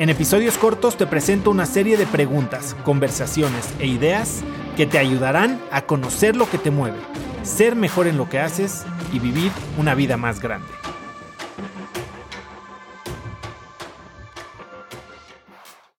En episodios cortos te presento una serie de preguntas, conversaciones e ideas que te ayudarán a conocer lo que te mueve, ser mejor en lo que haces y vivir una vida más grande.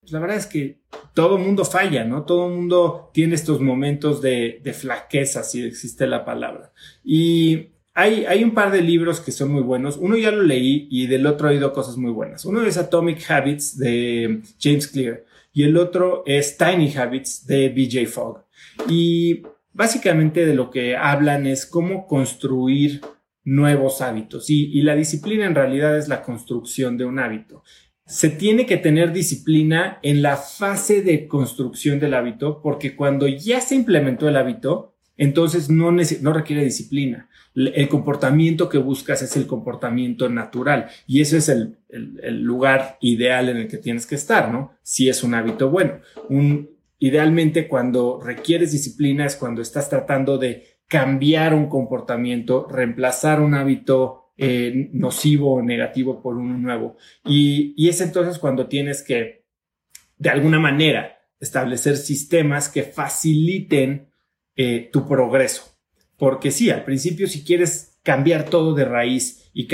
La verdad es que todo mundo falla, ¿no? Todo mundo tiene estos momentos de, flaqueza, si existe la palabra. Y hay, hay, un par de libros que son muy buenos. Uno ya lo leí y del otro he oído cosas muy buenas. Uno es Atomic Habits de James Clear y el otro es Tiny Habits de BJ Fogg. Y básicamente de lo que hablan es cómo construir nuevos hábitos. Y, la disciplina en realidad es la construcción de un hábito. Se tiene que tener disciplina en la fase de construcción del hábito porque cuando ya se implementó el hábito, entonces no, no requiere disciplina. El comportamiento que buscas es el comportamiento natural y ese es el, el, lugar ideal en el que tienes que estar, ¿no? Si es un hábito bueno. Un, Idealmente cuando requieres disciplina es cuando estás tratando de cambiar un comportamiento, reemplazar un hábito eh, nocivo o negativo por uno nuevo. Y, y, es entonces cuando tienes que, de alguna manera, establecer sistemas que faciliten eh, tu progreso. Porque sí, al principio si quieres cambiar todo de raíz y,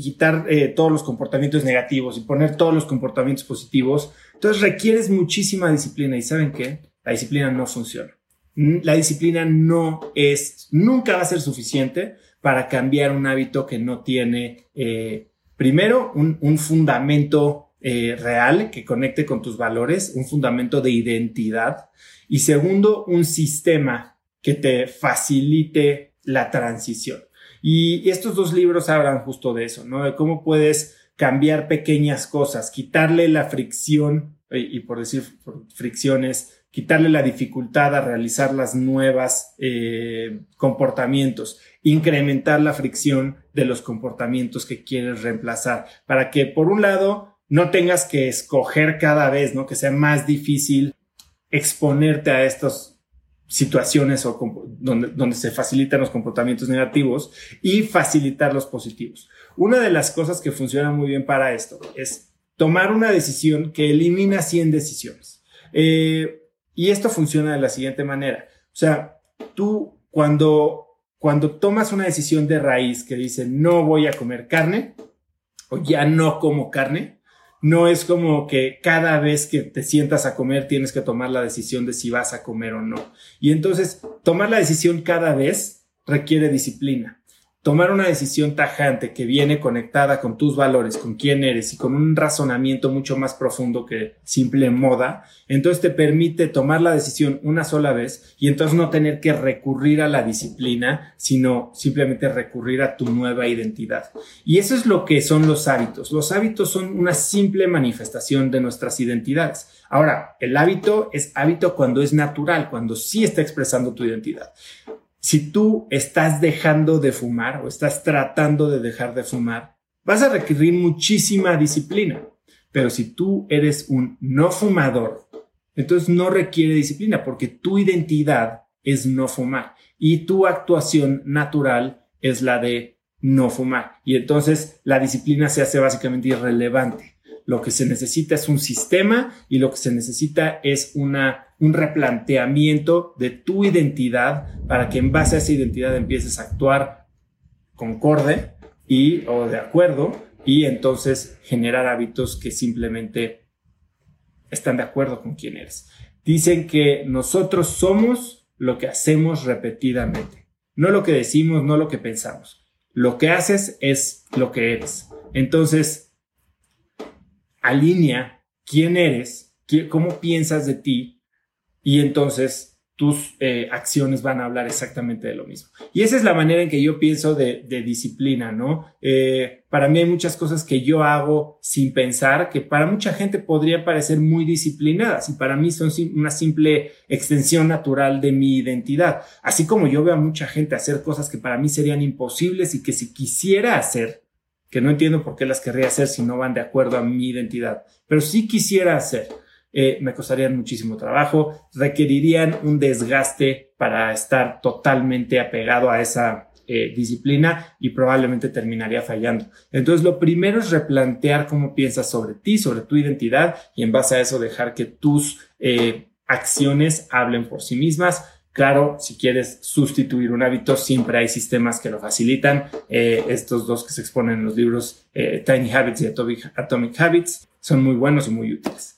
quitar eh, todos los comportamientos negativos y poner todos los comportamientos positivos, entonces requieres muchísima disciplina y ¿saben qué? La disciplina no funciona. La disciplina no es, nunca va a ser suficiente para cambiar un hábito que no tiene, eh, primero, un, fundamento eh, real que conecte con tus valores, un fundamento de identidad y segundo, un sistema que te facilite la transición. Y estos dos libros hablan justo de eso, ¿no? De cómo puedes cambiar pequeñas cosas, quitarle la fricción, y por decir fricciones, quitarle la dificultad a realizar las nuevas eh, comportamientos, incrementar la fricción de los comportamientos que quieres reemplazar, para que por un lado no tengas que escoger cada vez, ¿no? Que sea más difícil exponerte a estas situaciones o donde, donde se facilitan los comportamientos negativos y facilitar los positivos. Una de las cosas que funciona muy bien para esto es tomar una decisión que elimina 100 decisiones. Eh, y esto funciona de la siguiente manera. O sea, tú cuando, cuando tomas una decisión de raíz que dice no voy a comer carne o ya no como carne, no es como que cada vez que te sientas a comer tienes que tomar la decisión de si vas a comer o no. Y entonces tomar la decisión cada vez requiere disciplina tomar una decisión tajante que viene conectada con tus valores, con quién eres y con un razonamiento mucho más profundo que simple moda, entonces te permite tomar la decisión una sola vez y entonces no tener que recurrir a la disciplina, sino simplemente recurrir a tu nueva identidad. Y eso es lo que son los hábitos. Los hábitos son una simple manifestación de nuestras identidades. Ahora, el hábito es hábito cuando es natural, cuando sí está expresando tu identidad si tú estás dejando de fumar o estás tratando de dejar de fumar, vas a requerir muchísima disciplina. Pero si tú eres un no fumador, entonces no requiere disciplina porque tu identidad es no fumar y tu actuación natural es la de no fumar. Y entonces la disciplina se hace básicamente irrelevante. Lo que se necesita es un sistema y lo que se necesita es una, un replanteamiento de tu identidad para que en base a esa identidad empieces a actuar concorde y o de acuerdo y entonces generar hábitos que simplemente están de acuerdo con quién eres. Dicen que nosotros somos lo que hacemos repetidamente, no lo que decimos, no lo que pensamos. Lo que haces es lo que eres. Entonces, alinea quién eres, cómo piensas de ti y entonces tus eh, acciones van a hablar exactamente de lo mismo. Y esa es la manera en que yo pienso de, disciplina, ¿no? Eh, para mí hay muchas cosas que yo hago sin pensar que para mucha gente podría parecer muy disciplinadas y para mí son una simple extensión natural de mi identidad. Así como yo veo a mucha gente hacer cosas que para mí serían imposibles y que si quisiera hacer, que no entiendo por qué las querría hacer si no van de acuerdo a mi identidad, pero si quisiera hacer eh, me costarían muchísimo trabajo, requerirían un desgaste para estar totalmente apegado a esa eh, disciplina y probablemente terminaría fallando. Entonces, lo primero es replantear cómo piensas sobre ti, sobre tu identidad y en base a eso dejar que tus eh, acciones hablen por sí mismas. Claro, si quieres sustituir un hábito, siempre hay sistemas que lo facilitan. estos dos que se exponen en los libros Tiny Habits y Atomic Habits son muy buenos y muy útiles.